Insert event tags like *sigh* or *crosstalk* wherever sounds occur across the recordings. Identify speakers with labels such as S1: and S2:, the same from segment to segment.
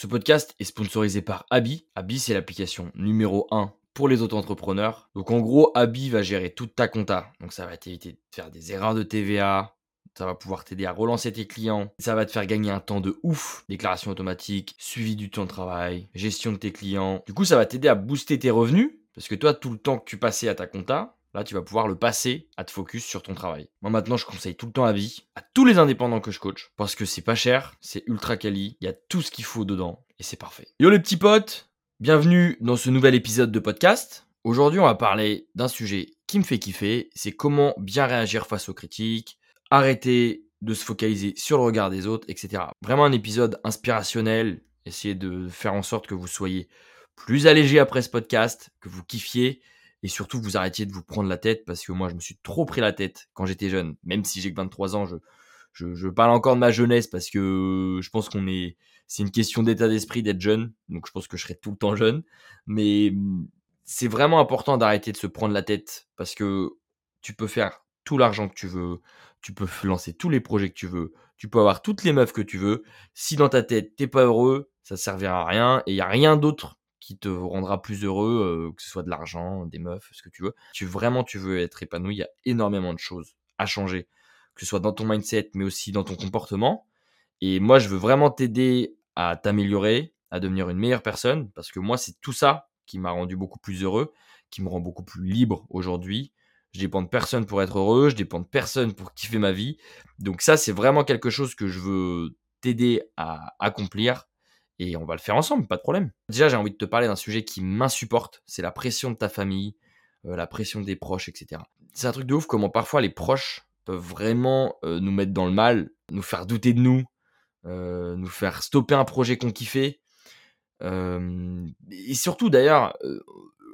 S1: Ce podcast est sponsorisé par Abi. Abi, c'est l'application numéro 1 pour les auto-entrepreneurs. Donc en gros, Abi va gérer toute ta compta. Donc ça va t'éviter de faire des erreurs de TVA, ça va pouvoir t'aider à relancer tes clients. Ça va te faire gagner un temps de ouf. Déclaration automatique, suivi du temps de travail, gestion de tes clients. Du coup, ça va t'aider à booster tes revenus. Parce que toi, tout le temps que tu passais à ta compta, là, tu vas pouvoir le passer à te focus sur ton travail. Moi, maintenant, je conseille tout le temps vie à tous les indépendants que je coach. Parce que c'est pas cher, c'est ultra quali. Il y a tout ce qu'il faut dedans. Et c'est parfait. Yo les petits potes, bienvenue dans ce nouvel épisode de podcast. Aujourd'hui, on va parler d'un sujet qui me fait kiffer, c'est comment bien réagir face aux critiques, arrêter de se focaliser sur le regard des autres, etc. Vraiment un épisode inspirationnel, essayer de faire en sorte que vous soyez plus allégé après ce podcast, que vous kiffiez et surtout vous arrêtiez de vous prendre la tête parce que moi je me suis trop pris la tête quand j'étais jeune. Même si j'ai que 23 ans, je, je, je, parle encore de ma jeunesse parce que je pense qu'on est, c'est une question d'état d'esprit d'être jeune. Donc je pense que je serai tout le temps jeune. Mais c'est vraiment important d'arrêter de se prendre la tête parce que tu peux faire tout l'argent que tu veux, tu peux lancer tous les projets que tu veux, tu peux avoir toutes les meufs que tu veux. Si dans ta tête t'es pas heureux, ça servira à rien et il y a rien d'autre qui te rendra plus heureux, que ce soit de l'argent, des meufs, ce que tu veux. Tu vraiment tu veux être épanoui, il y a énormément de choses à changer, que ce soit dans ton mindset, mais aussi dans ton comportement. Et moi, je veux vraiment t'aider à t'améliorer, à devenir une meilleure personne, parce que moi, c'est tout ça qui m'a rendu beaucoup plus heureux, qui me rend beaucoup plus libre aujourd'hui. Je dépends de personne pour être heureux, je dépends de personne pour kiffer ma vie. Donc ça, c'est vraiment quelque chose que je veux t'aider à accomplir et on va le faire ensemble, pas de problème. Déjà, j'ai envie de te parler d'un sujet qui m'insupporte, c'est la pression de ta famille, euh, la pression des proches, etc. C'est un truc de ouf comment parfois les proches peuvent vraiment euh, nous mettre dans le mal, nous faire douter de nous, euh, nous faire stopper un projet qu'on kiffait. et surtout d'ailleurs,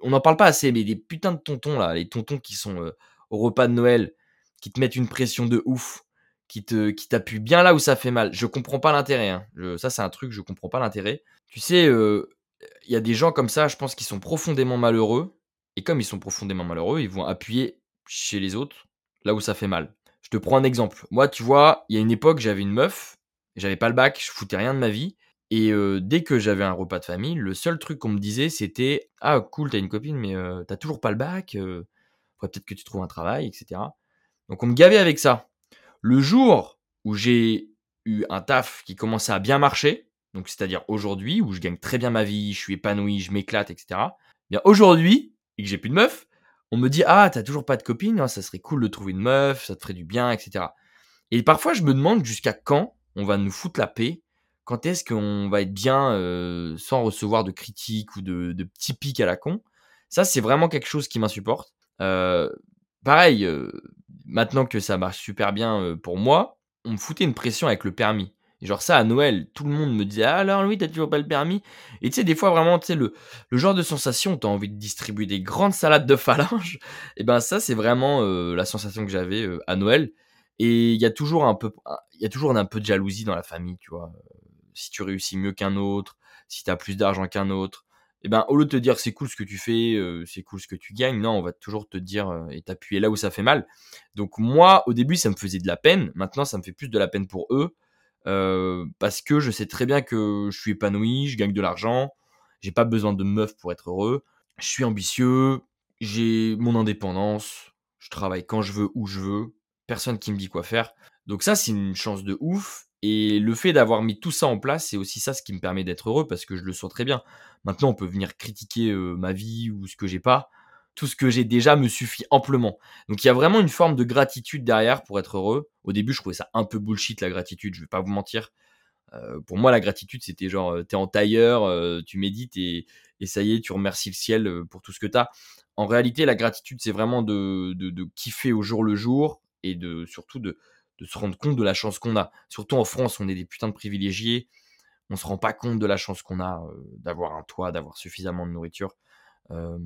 S1: on n'en parle pas assez, mais des putains de tontons là, les tontons qui sont au repas de Noël, qui te mettent une pression de ouf, qui te qui t'appuie bien là où ça fait mal. Je comprends pas l'intérêt. Hein. ça, c'est un truc, je comprends pas l'intérêt. Tu sais, il y a des gens comme ça, je pense, qui sont profondément malheureux. Et comme ils sont profondément malheureux, ils vont appuyer chez les autres là où ça fait mal. Je te prends un exemple. Moi, tu vois, il y a une époque, j'avais une meuf, j'avais pas le bac, je foutais rien de ma vie. Et dès que j'avais un repas de famille, le seul truc qu'on me disait, c'était Ah, cool, t'as une copine, mais t'as toujours pas le bac, faudrait peut-être que tu trouves un travail, etc. Donc on me gavait avec ça. Le jour où j'ai eu un taf qui commençait à bien marcher, donc c'est-à-dire aujourd'hui, où je gagne très bien ma vie, je suis épanoui, je m'éclate, etc. Bien aujourd'hui, et que j'ai plus de meuf, on me dit ah t'as toujours pas de copine, hein, ça serait cool de trouver une meuf, ça te ferait du bien, etc. Et parfois je me demande jusqu'à quand on va nous foutre la paix, quand est-ce qu'on va être bien euh, sans recevoir de critiques ou de, petits pics à la con. Ça c'est vraiment quelque chose qui m'insupporte. Euh, pareil, euh, maintenant que ça marche super bien euh, pour moi, on me foutait une pression avec le permis. Genre ça à Noël, tout le monde me disait ah, alors Louis t'as toujours pas le permis? Et tu sais des fois vraiment tu sais le, genre de sensation t'as envie de distribuer des grandes salades de phalanges. *laughs* Et ben ça c'est vraiment euh, la sensation que j'avais à Noël. Et il y a toujours un peu il y a toujours un peu de jalousie dans la famille tu vois. Si tu réussis mieux qu'un autre, si t'as plus d'argent qu'un autre, et eh ben au lieu de te dire c'est cool ce que tu fais, euh, c'est cool ce que tu gagnes, non, on va toujours te dire euh, et t'appuyer là où ça fait mal. Donc moi, au début, ça me faisait de la peine. Maintenant, ça me fait plus de la peine pour eux euh, parce que je sais très bien que je suis épanoui, je gagne de l'argent, j'ai pas besoin de meuf pour être heureux. Je suis ambitieux, j'ai mon indépendance, je travaille quand je veux, où je veux, personne qui me dit quoi faire. Donc ça, c'est une chance de ouf. Et le fait d'avoir mis tout ça en place, c'est aussi ça ce qui me permet d'être heureux parce que je le sens très bien. Maintenant, on peut venir critiquer ma vie ou ce que j'ai pas. Tout ce que j'ai déjà me suffit amplement. Donc il y a vraiment une forme de gratitude derrière pour être heureux. Au début, je trouvais ça un peu bullshit la gratitude, je vais pas vous mentir. Pour moi, la gratitude, c'était genre, t'es en tailleur, tu médites et, ça y est, tu remercies le ciel pour tout ce que t'as. En réalité, la gratitude, c'est vraiment de, de, de, kiffer au jour le jour et de surtout de, de se rendre compte de la chance qu'on a. Surtout en France, on est des putains de privilégiés. On se rend pas compte de la chance qu'on a euh, d'avoir un toit, d'avoir suffisamment de nourriture. Euh,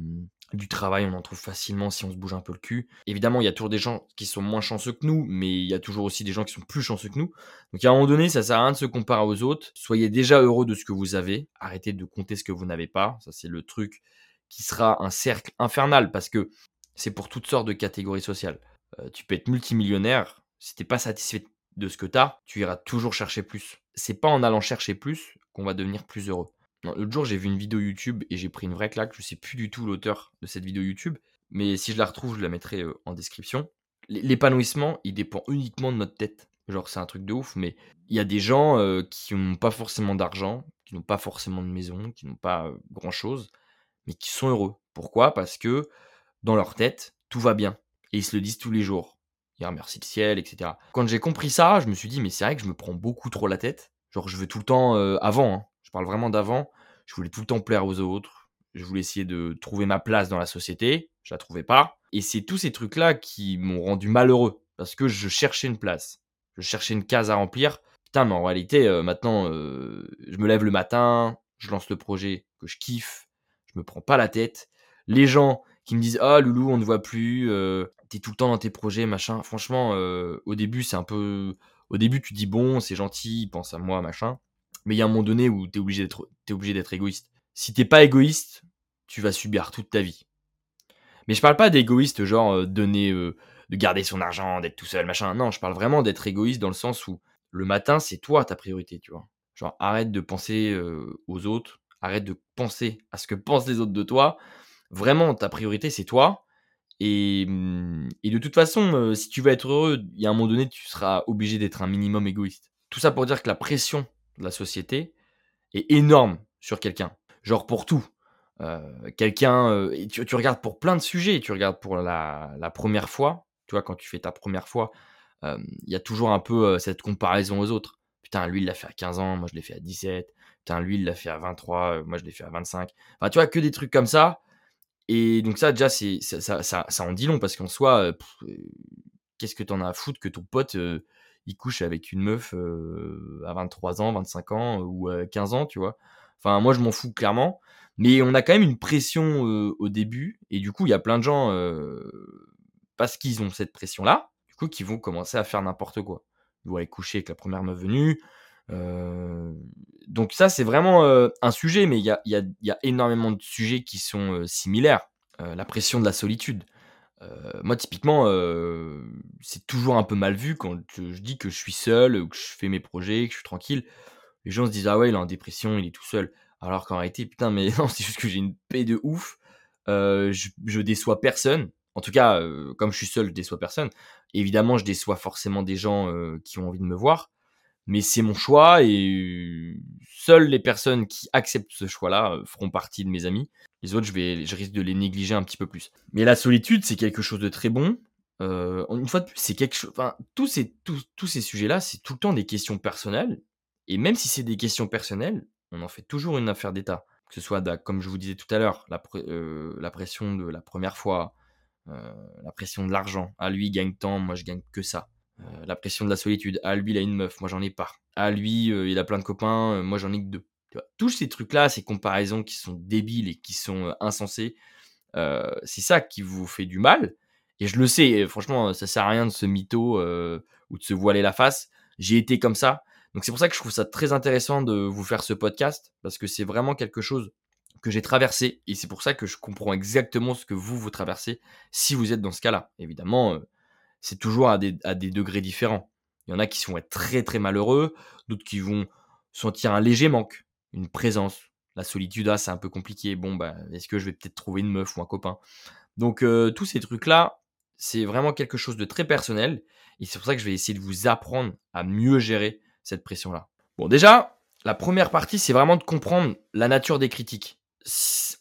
S1: du travail, on en trouve facilement si on se bouge un peu le cul. Évidemment, il y a toujours des gens qui sont moins chanceux que nous, mais il y a toujours aussi des gens qui sont plus chanceux que nous. Donc à un moment donné, ça sert à rien de se comparer aux autres. Soyez déjà heureux de ce que vous avez. Arrêtez de compter ce que vous n'avez pas. Ça, c'est le truc qui sera un cercle infernal parce que c'est pour toutes sortes de catégories sociales. Euh, tu peux être multimillionnaire, si t'es pas satisfait de ce que tu as, tu iras toujours chercher plus. C'est pas en allant chercher plus qu'on va devenir plus heureux. L'autre jour, j'ai vu une vidéo YouTube et j'ai pris une vraie claque. Je sais plus du tout l'auteur de cette vidéo YouTube, mais si je la retrouve, je la mettrai euh, en description. L'épanouissement, il dépend uniquement de notre tête. Genre, c'est un truc de ouf, mais il y a des gens euh, qui n'ont pas forcément d'argent, qui n'ont pas forcément de maison, qui n'ont pas euh, grand chose, mais qui sont heureux. Pourquoi? Parce que dans leur tête, tout va bien. Et ils se le disent tous les jours. Ils remercient le ciel, etc. Quand j'ai compris ça, je me suis dit, mais c'est vrai que je me prends beaucoup trop la tête. Genre, je veux tout le temps, avant, hein, je parle vraiment d'avant, je voulais tout le temps plaire aux autres. Je voulais essayer de trouver ma place dans la société. Je la trouvais pas. Et c'est tous ces trucs-là qui m'ont rendu malheureux. Parce que je cherchais une place. Je cherchais une case à remplir. Putain, mais en réalité, euh, maintenant, euh, je me lève le matin, je lance le projet que je kiffe, je me prends pas la tête. Les gens qui me disent Ah, Loulou, on ne voit plus, euh, t'es tout le temps dans tes projets, machin. Franchement, au début, c'est un peu. Au début, tu dis Bon, c'est gentil, pense à moi, machin mais il y a un moment donné où tu es obligé d'être obligé d'être égoïste. Si t'es pas égoïste, tu vas subir toute ta vie. Mais je parle pas d'égoïste genre euh, donner euh, de garder son argent, d'être tout seul, machin. Non, je parle vraiment d'être égoïste dans le sens où le matin, c'est toi ta priorité, tu vois. Genre arrête de penser euh, aux autres, arrête de penser à ce que pensent les autres de toi. Vraiment, ta priorité, c'est toi. Et, hum, et, de toute façon, si tu veux être heureux, il y a un moment donné, tu seras obligé d'être un minimum égoïste. Tout ça pour dire que la pression de la société est énorme sur quelqu'un. Genre pour tout. Euh, quelqu'un, euh, tu, regardes pour plein de sujets, tu regardes pour la, première fois, tu vois, quand tu fais ta première fois, euh, il y a toujours un peu cette comparaison aux autres. Putain, lui, il l'a fait à 15 ans, moi je l'ai fait à 17. Putain, lui, il l'a fait à 23, moi je l'ai fait à 25. Enfin, tu vois, que des trucs comme ça. Et donc ça, déjà, c'est, ça, ça, ça, en dit long, parce qu'en soi, qu'est-ce que t'en as à foutre que ton pote il couche avec une meuf à 23 ans, 25 ans ou 15 ans, tu vois? Enfin, moi, je m'en fous clairement. Mais on a quand même une pression au début. Et du coup, il y a plein de gens, parce qu'ils ont cette pression-là, du coup, qui vont commencer à faire n'importe quoi. Ils vont aller coucher avec la première meuf venue. Donc ça, c'est vraiment un sujet, mais il y a, énormément de sujets qui sont similaires. la pression de la solitude. Euh, moi, typiquement, euh, c'est toujours un peu mal vu quand je dis que je suis seul, que je fais mes projets, que je suis tranquille. Les gens se disent ah ouais, il est en dépression, il est tout seul. Alors qu'en réalité, putain, mais *laughs* non, c'est juste que j'ai une paix de ouf. Euh, je, je, déçois personne. En tout cas, comme je suis seul, je déçois personne. Évidemment, je déçois forcément des gens qui ont envie de me voir, mais c'est mon choix et seules les personnes qui acceptent ce choix-là feront partie de mes amis. Les autres, je, vais, je risque de les négliger un petit peu plus. Mais la solitude, c'est quelque chose de très bon. Euh, une fois de plus, c'est quelque chose. Enfin, tous ces, tous, tous ces sujets-là, c'est tout le temps des questions personnelles. Et même si c'est des questions personnelles, on en fait toujours une affaire d'État. Que ce soit, comme je vous disais tout à l'heure, la, euh, pression de la première fois, euh, la pression de l'argent. Ah, lui, il gagne tant, moi, je gagne que ça. La pression de la solitude. Ah, lui, il a une meuf, moi, j'en ai pas. Ah, lui, il a plein de copains, moi, j'en ai que deux tous ces trucs-là, ces comparaisons qui sont débiles et qui sont insensées, c'est ça qui vous fait du mal. Et je le sais, franchement, ça sert à rien de se mytho ou de se voiler la face. J'ai été comme ça. Donc c'est pour ça que je trouve ça très intéressant de vous faire ce podcast, parce que c'est vraiment quelque chose que j'ai traversé, et c'est pour ça que je comprends exactement ce que vous, vous traversez, si vous êtes dans ce cas-là. Évidemment, c'est toujours à des, degrés différents. Il y en a qui vont être très très malheureux, d'autres qui vont sentir un léger manque une présence. La solitude, ah, c'est un peu compliqué. Bon, bah, est-ce que je vais peut-être trouver une meuf ou un copain? Donc, euh, tous ces trucs-là, c'est vraiment quelque chose de très personnel. Et c'est pour ça que je vais essayer de vous apprendre à mieux gérer cette pression-là. Bon, déjà, la première partie, c'est vraiment de comprendre la nature des critiques.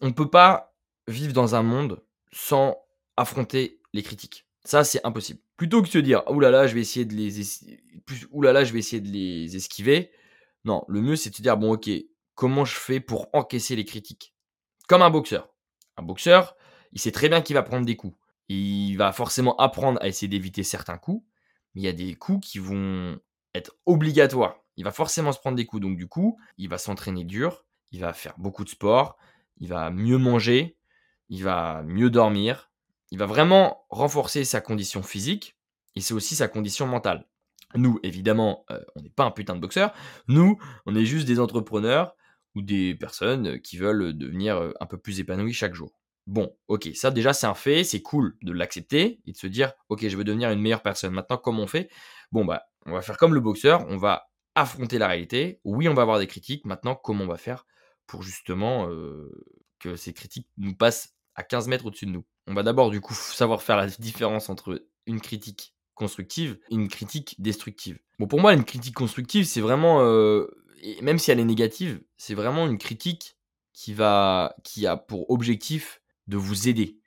S1: On ne peut pas vivre dans un monde sans affronter les critiques. Ça, c'est impossible. Plutôt que de se dire, oulala, je vais essayer de les, oulala, je vais essayer de les esquiver. Non, le mieux, c'est de se dire, bon, ok, comment je fais pour encaisser les critiques? Comme un boxeur. Un boxeur, il sait très bien qu'il va prendre des coups. Il va forcément apprendre à essayer d'éviter certains coups, mais il y a des coups qui vont être obligatoires. Il va forcément se prendre des coups, donc du coup, il va s'entraîner dur, il va faire beaucoup de sport, il va mieux manger, il va mieux dormir, il va vraiment renforcer sa condition physique et c'est aussi sa condition mentale. Nous, évidemment, euh, on n'est pas un putain de boxeur. Nous, on est juste des entrepreneurs ou des personnes qui veulent devenir euh, un peu plus épanouies chaque jour. Bon, ok, ça déjà c'est un fait, c'est cool de l'accepter et de se dire, ok, je veux devenir une meilleure personne. Maintenant, comment on fait? Bon, bah, on va faire comme le boxeur, on va affronter la réalité. Oui, on va avoir des critiques. Maintenant, comment on va faire pour justement euh, que ces critiques nous passent à 15 mètres au-dessus de nous? On va d'abord du coup savoir faire la différence entre une critique constructive et une critique destructive. Bon, pour moi, une critique constructive, c'est vraiment, euh, même si elle est négative, c'est vraiment une critique qui va, qui a pour objectif de vous aider,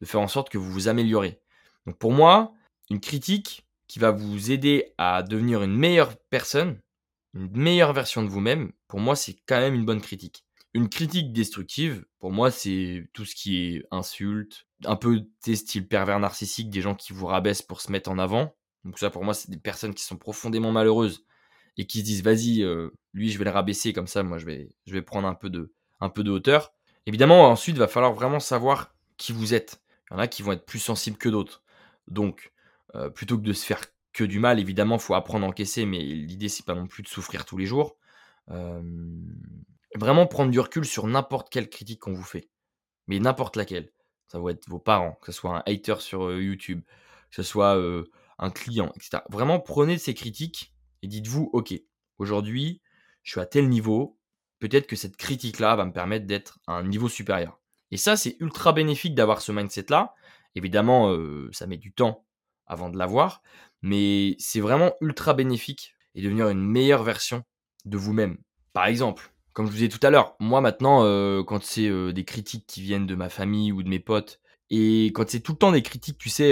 S1: de faire en sorte que vous vous améliorez. Donc pour moi, une critique qui va vous aider à devenir une meilleure personne, une meilleure version de vous-même, pour moi, c'est quand même une bonne critique. Une critique destructive, pour moi, c'est tout ce qui est insulte, un peu des style pervers narcissique, des gens qui vous rabaissent pour se mettre en avant. Donc ça, pour moi, c'est des personnes qui sont profondément malheureuses et qui se disent, vas-y, euh, lui, je vais le rabaisser comme ça, moi, je vais, prendre un peu de, hauteur. Évidemment, ensuite, il va falloir vraiment savoir qui vous êtes. Il y en a qui vont être plus sensibles que d'autres. Donc, euh, plutôt que de se faire que du mal, évidemment, il faut apprendre à encaisser, mais l'idée, c'est pas non plus de souffrir tous les jours. Vraiment prendre du recul sur n'importe quelle critique qu'on vous fait. Mais n'importe laquelle. Ça va être vos parents, que ce soit un hater sur YouTube, que ce soit un client, etc. Vraiment, prenez ces critiques et dites-vous, ok, aujourd'hui, je suis à tel niveau, peut-être que cette critique-là va me permettre d'être à un niveau supérieur. Et ça, c'est ultra bénéfique d'avoir ce mindset-là. Évidemment, ça met du temps avant de l'avoir, mais c'est vraiment ultra bénéfique et devenir une meilleure version de vous-même. Par exemple, comme je vous disais tout à l'heure, moi maintenant, quand c'est des critiques qui viennent de ma famille ou de mes potes, et quand c'est tout le temps des critiques, tu sais,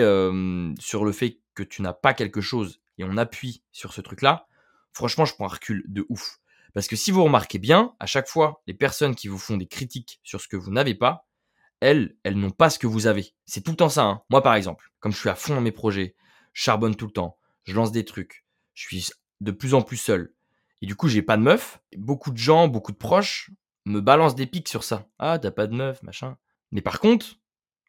S1: sur le fait que tu n'as pas quelque chose, et on appuie sur ce truc-là, franchement, je prends un recul de ouf. Parce que si vous remarquez bien, à chaque fois, les personnes qui vous font des critiques sur ce que vous n'avez pas, elles, elles n'ont pas ce que vous avez. C'est tout le temps ça. Hein. Moi, par exemple, comme je suis à fond dans mes projets, je charbonne tout le temps, je lance des trucs, je suis de plus en plus seul. Et du coup, j'ai pas de meuf. Beaucoup de gens, beaucoup de proches me balancent des pics sur ça. Ah, t'as pas de meuf, machin. Mais par contre,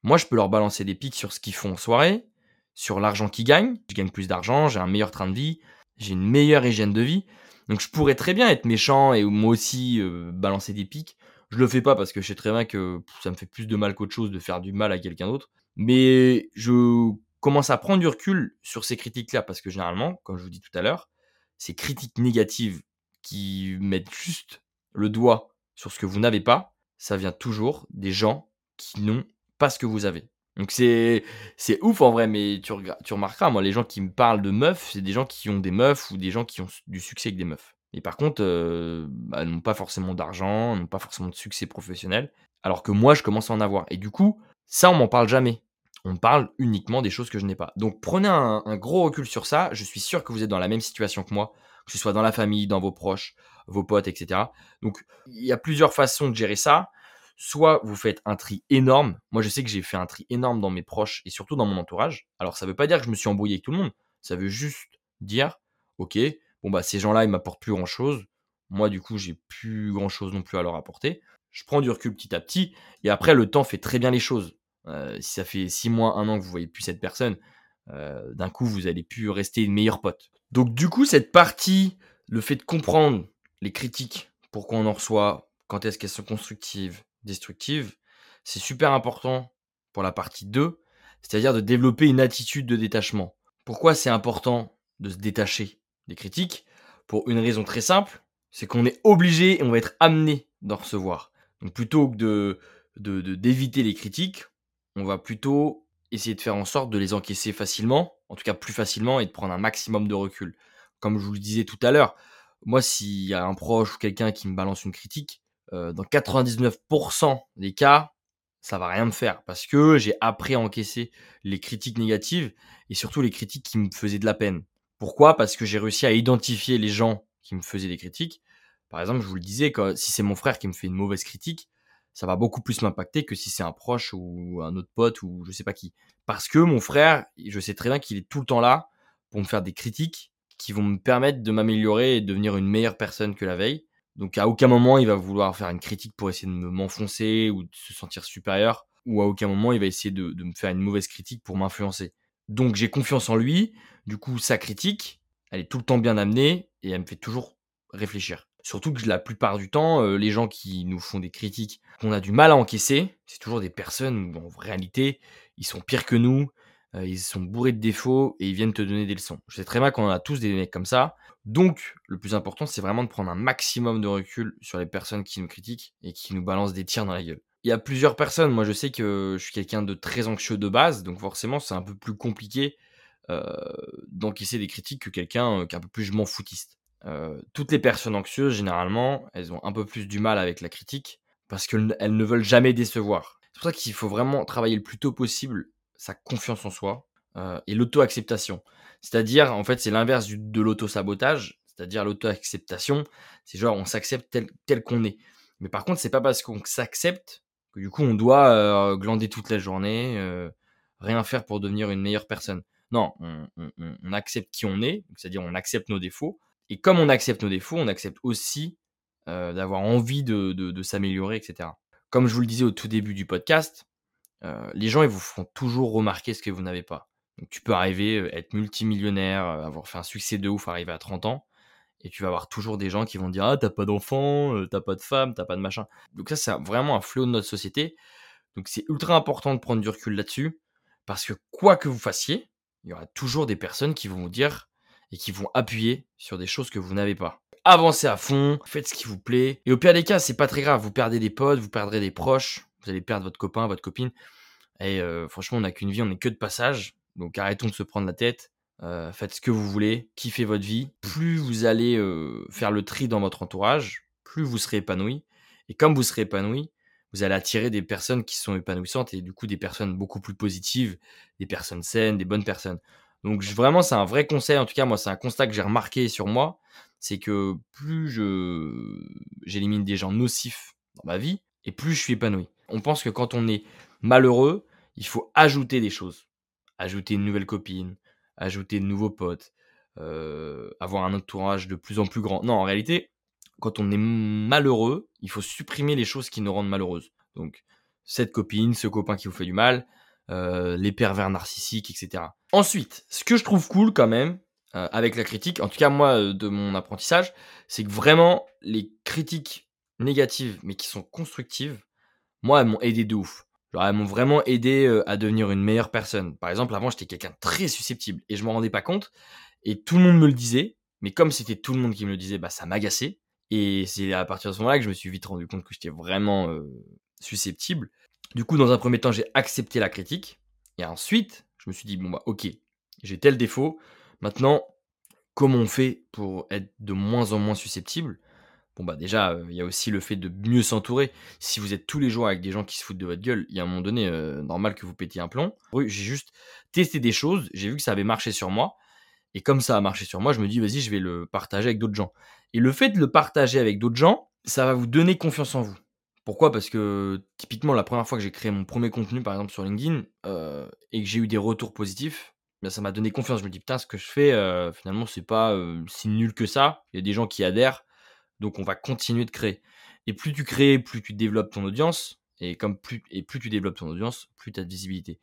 S1: moi, je peux leur balancer des pics sur ce qu'ils font en soirée, sur l'argent qu'ils gagnent. Je gagne plus d'argent, j'ai un meilleur train de vie, j'ai une meilleure hygiène de vie. Donc je pourrais très bien être méchant et moi aussi euh, balancer des pics. Je le fais pas parce que je sais très bien que ça me fait plus de mal qu'autre chose de faire du mal à quelqu'un d'autre. Mais je commence à prendre du recul sur ces critiques-là parce que généralement, comme je vous dis tout à l'heure, ces critiques négatives qui mettent juste le doigt sur ce que vous n'avez pas, ça vient toujours des gens qui n'ont pas ce que vous avez. Donc c'est ouf en vrai, mais tu, tu remarqueras, moi, les gens qui me parlent de meufs, c'est des gens qui ont des meufs ou des gens qui ont du succès avec des meufs. Et par contre, euh, bah, n'ont pas forcément d'argent, n'ont pas forcément de succès professionnel, alors que moi, je commence à en avoir. Et du coup, ça, on m'en parle jamais. On parle uniquement des choses que je n'ai pas. Donc prenez un, gros recul sur ça. Je suis sûr que vous êtes dans la même situation que moi, que ce soit dans la famille, dans vos proches, vos potes, etc. Donc il y a plusieurs façons de gérer ça soit vous faites un tri énorme. Moi, je sais que j'ai fait un tri énorme dans mes proches et surtout dans mon entourage. Alors, ça veut pas dire que je me suis embrouillé avec tout le monde. Ça veut juste dire, ok, bon bah ces gens-là, ils m'apportent plus grand-chose. Moi, du coup, j'ai plus grand-chose non plus à leur apporter. Je prends du recul petit à petit et après, le temps fait très bien les choses. Euh, si ça fait six mois, un an que vous voyez plus cette personne, euh, d'un coup, vous allez plus rester une meilleure pote. Donc, du coup, cette partie, le fait de comprendre les critiques, pourquoi on en reçoit, quand est-ce qu'elles sont constructives, destructive, c'est super important pour la partie 2, c'est-à-dire de développer une attitude de détachement. Pourquoi c'est important de se détacher des critiques? Pour une raison très simple, c'est qu'on est obligé et on va être amené d'en recevoir. Donc plutôt que de d'éviter les critiques, on va plutôt essayer de faire en sorte de les encaisser facilement, en tout cas plus facilement, et de prendre un maximum de recul. Comme je vous le disais tout à l'heure, moi s'il y a un proche ou quelqu'un qui me balance une critique, euh, dans 99% des cas, ça va rien me faire parce que j'ai appris à encaisser les critiques négatives et surtout les critiques qui me faisaient de la peine. Pourquoi? Parce que j'ai réussi à identifier les gens qui me faisaient des critiques. Par exemple, je vous le disais, si c'est mon frère qui me fait une mauvaise critique, ça va beaucoup plus m'impacter que si c'est un proche ou un autre pote ou je sais pas qui. Parce que mon frère, je sais très bien qu'il est tout le temps là pour me faire des critiques qui vont me permettre de m'améliorer et de devenir une meilleure personne que la veille. Donc à aucun moment il va vouloir faire une critique pour essayer de m'enfoncer ou de se sentir supérieur, ou à aucun moment il va essayer de, me faire une mauvaise critique pour m'influencer. Donc j'ai confiance en lui, du coup sa critique, elle est tout le temps bien amenée et elle me fait toujours réfléchir. Surtout que la plupart du temps, euh, les gens qui nous font des critiques qu'on a du mal à encaisser, c'est toujours des personnes où en réalité ils sont pires que nous, euh, ils sont bourrés de défauts et ils viennent te donner des leçons. Je sais très bien qu'on a tous des mecs comme ça. Donc, le plus important, c'est vraiment de prendre un maximum de recul sur les personnes qui nous critiquent et qui nous balancent des tirs dans la gueule. Il y a plusieurs personnes. Moi, je sais que je suis quelqu'un de très anxieux de base, donc forcément, c'est un peu plus compliqué euh, d'encaisser des critiques que quelqu'un euh, qui est un peu plus je m'en foutiste. Toutes les personnes anxieuses, généralement, elles ont un peu plus du mal avec la critique parce qu'elles ne veulent jamais décevoir. C'est pour ça qu'il faut vraiment travailler le plus tôt possible sa confiance en soi et l'auto-acceptation. C'est-à-dire, en fait, c'est l'inverse de l'auto-sabotage, c'est-à-dire l'auto-acceptation, c'est genre on s'accepte tel, qu'on est. Mais par contre, c'est pas parce qu'on s'accepte que du coup on doit glander toute la journée, rien faire pour devenir une meilleure personne. Non, on, on, on accepte qui on est, c'est-à-dire on accepte nos défauts. Et comme on accepte nos défauts, on accepte aussi euh, d'avoir envie de, de, de s'améliorer, etc. Comme je vous le disais au tout début du podcast, euh, les gens ils vous feront toujours remarquer ce que vous n'avez pas. Donc tu peux arriver, euh, être multimillionnaire, euh, avoir fait un succès de ouf, arriver à 30 ans, et tu vas avoir toujours des gens qui vont dire Ah, t'as pas d'enfant, t'as pas de femme, t'as pas de machin. Donc ça, c'est vraiment un fléau de notre société. Donc c'est ultra important de prendre du recul là-dessus, parce que quoi que vous fassiez, il y aura toujours des personnes qui vont vous dire et qui vont appuyer sur des choses que vous n'avez pas. Avancez à fond, faites ce qui vous plaît. Et au pire des cas, c'est pas très grave. Vous perdez des potes, vous perdrez des proches, vous allez perdre votre copain, votre copine. Et euh, franchement, on n'a qu'une vie, on n'est que de passage. Donc arrêtons de se prendre la tête. Euh, faites ce que vous voulez, kiffez votre vie. Plus vous allez euh, faire le tri dans votre entourage, plus vous serez épanoui. Et comme vous serez épanoui, vous allez attirer des personnes qui sont épanouissantes et du coup des personnes beaucoup plus positives, des personnes saines, des bonnes personnes. Donc vraiment, c'est un vrai conseil. En tout cas, moi, c'est un constat que j'ai remarqué sur moi, c'est que plus je j'élimine des gens nocifs dans ma vie, et plus je suis épanoui. On pense que quand on est malheureux, il faut ajouter des choses. Ajouter une nouvelle copine, ajouter de nouveaux potes, euh, avoir un entourage de plus en plus grand. Non, en réalité, quand on est malheureux, il faut supprimer les choses qui nous rendent malheureuses. Donc, cette copine, ce copain qui vous fait du mal, euh, les pervers narcissiques, etc. Ensuite, ce que je trouve cool quand même, euh, avec la critique, en tout cas moi, euh, de mon apprentissage, c'est que vraiment, les critiques négatives, mais qui sont constructives, moi, elles m'ont aidé de ouf. Genre, elles m'ont vraiment aidé euh, à devenir une meilleure personne. Par exemple, avant, j'étais quelqu'un très susceptible et je m'en rendais pas compte. Et tout le monde me le disait. Mais comme c'était tout le monde qui me le disait, bah, ça m'agaçait. Et c'est à partir de ce moment-là que je me suis vite rendu compte que j'étais vraiment susceptible. Du coup, dans un premier temps, j'ai accepté la critique. Et ensuite, je me suis dit, bon, bah, ok, j'ai tel défaut. Maintenant, comment on fait pour être de moins en moins susceptible? Bon bah déjà, euh, il y a aussi le fait de mieux s'entourer. Si vous êtes tous les jours avec des gens qui se foutent de votre gueule, il y a un moment donné, euh, normal que vous pétiez un plomb. J'ai juste testé des choses, j'ai vu que ça avait marché sur moi. Et comme ça a marché sur moi, je me dis, vas-y, je vais le partager avec d'autres gens. Et le fait de le partager avec d'autres gens, ça va vous donner confiance en vous. Pourquoi? Parce que typiquement, la première fois que j'ai créé mon premier contenu, par exemple sur LinkedIn, euh, et que j'ai eu des retours positifs, ben, ça m'a donné confiance. Je me dis, putain, ce que je fais, euh, finalement, c'est pas euh, si nul que ça. Il y a des gens qui adhèrent. Donc on va continuer de créer. Et plus tu crées, plus tu développes ton audience. Et, comme plus, et plus tu développes ton audience, plus tu as de visibilité.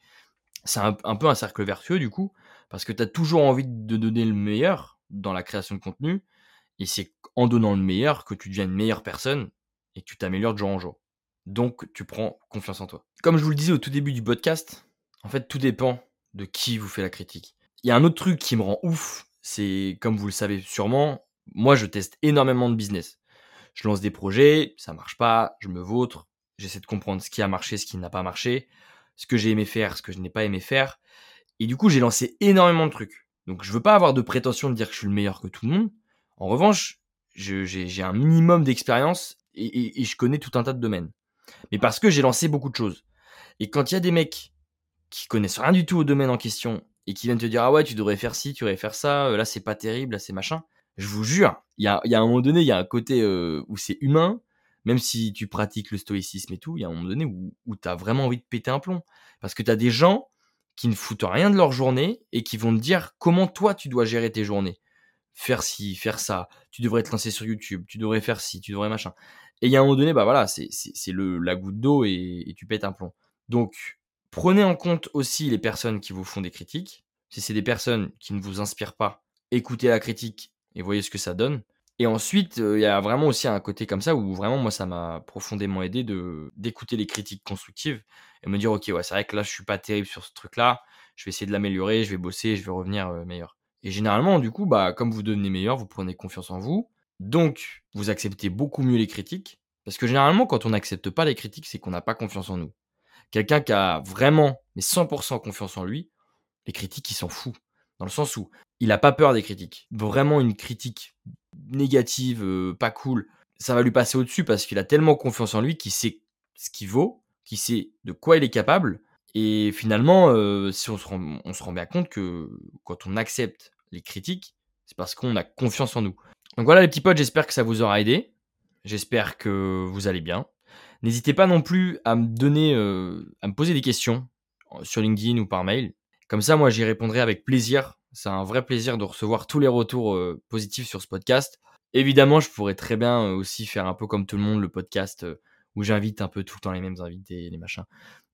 S1: C'est un, un, peu un cercle vertueux du coup, parce que tu as toujours envie de donner le meilleur dans la création de contenu. Et c'est en donnant le meilleur que tu deviens une meilleure personne et que tu t'améliores de jour en jour. Donc tu prends confiance en toi. Comme je vous le disais au tout début du podcast, en fait tout dépend de qui vous fait la critique. Il y a un autre truc qui me rend ouf, c'est comme vous le savez sûrement, moi, je teste énormément de business. Je lance des projets, ça marche pas, je me vautre, j'essaie de comprendre ce qui a marché, ce qui n'a pas marché, ce que j'ai aimé faire, ce que je n'ai pas aimé faire. Et du coup, j'ai lancé énormément de trucs. Donc, je veux pas avoir de prétention de dire que je suis le meilleur que tout le monde. En revanche, j'ai un minimum d'expérience et, et, et, je connais tout un tas de domaines. Mais parce que j'ai lancé beaucoup de choses. Et quand il y a des mecs qui connaissent rien du tout au domaine en question et qui viennent te dire ah ouais tu devrais faire ci, tu devrais faire ça, là c'est pas terrible, là c'est machin je vous jure, il y a, y a un moment donné, il y a un côté euh, où c'est humain, même si tu pratiques le stoïcisme et tout, il y a un moment donné où, où tu as vraiment envie de péter un plomb. Parce que tu as des gens qui ne foutent rien de leur journée et qui vont te dire comment toi tu dois gérer tes journées? Faire ci, faire ça, tu devrais te lancer sur YouTube, tu devrais faire ci, tu devrais machin. Et il y a un moment donné, bah voilà, c'est la goutte d'eau et, tu pètes un plomb. Donc, prenez en compte aussi les personnes qui vous font des critiques. Si c'est des personnes qui ne vous inspirent pas, écoutez la critique et voyez ce que ça donne. Et ensuite, il y a vraiment aussi un côté comme ça où vraiment moi ça m'a profondément aidé d'écouter les critiques constructives et me dire ok ouais c'est vrai que là je suis pas terrible sur ce truc là, je vais essayer de l'améliorer, je vais bosser, je vais revenir euh, meilleur. Et généralement, du coup, bah, comme vous devenez meilleur, vous prenez confiance en vous. Donc, vous acceptez beaucoup mieux les critiques. Parce que généralement, quand on n'accepte pas les critiques, c'est qu'on n'a pas confiance en nous. Quelqu'un qui a vraiment, mais 100% confiance en lui, les critiques, il s'en fout. Dans le sens où il n'a pas peur des critiques. Vraiment une critique négative, euh, pas cool, ça va lui passer au-dessus parce qu'il a tellement confiance en lui qu'il sait ce qu'il vaut, qu'il sait de quoi il est capable. Et finalement, euh, si on se, rend, on se rend bien compte que quand on accepte les critiques, c'est parce qu'on a confiance en nous. Donc voilà les petits potes, j'espère que ça vous aura aidé. J'espère que vous allez bien. N'hésitez pas non plus à me donner, euh, à me poser des questions euh, sur LinkedIn ou par mail. Comme ça, moi, j'y répondrai avec plaisir. C'est un vrai plaisir de recevoir tous les retours positifs sur ce podcast. Évidemment, je pourrais très bien aussi faire un peu comme tout le monde le podcast où j'invite un peu tout le temps les mêmes invités, les machins.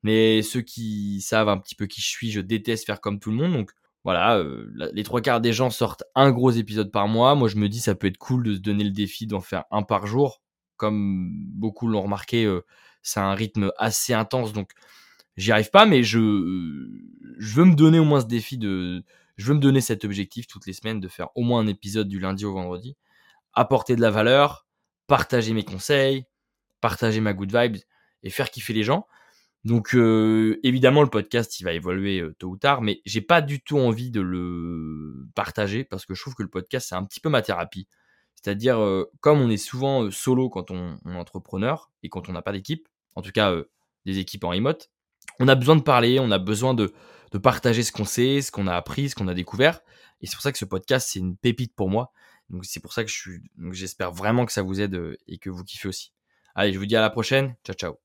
S1: Mais ceux qui savent un petit peu qui je suis, je déteste faire comme tout le monde. Donc voilà, les trois quarts des gens sortent un gros épisode par mois. Moi, je me dis ça peut être cool de se donner le défi d'en faire un par jour. Comme beaucoup l'ont remarqué, c'est un rythme assez intense. Donc j'y arrive pas, mais je, veux me donner au moins ce défi de, je veux me donner cet objectif toutes les semaines de faire au moins un épisode du lundi au vendredi apporter de la valeur, partager mes conseils, partager ma good vibes et faire kiffer les gens. Donc euh, évidemment le podcast il va évoluer euh, tôt ou tard, mais j'ai pas du tout envie de le partager parce que je trouve que le podcast c'est un petit peu ma thérapie. C'est-à-dire euh, comme on est souvent solo quand on, est entrepreneur et quand on n'a pas d'équipe, en tout cas des équipes en remote, on a besoin de parler, on a besoin de, partager ce qu'on sait, ce qu'on a appris, ce qu'on a découvert. Et c'est pour ça que ce podcast c'est une pépite pour moi. Donc c'est pour ça que je j'espère vraiment que ça vous aide euh, et que vous kiffez aussi. Allez, je vous dis à la prochaine. Ciao, ciao.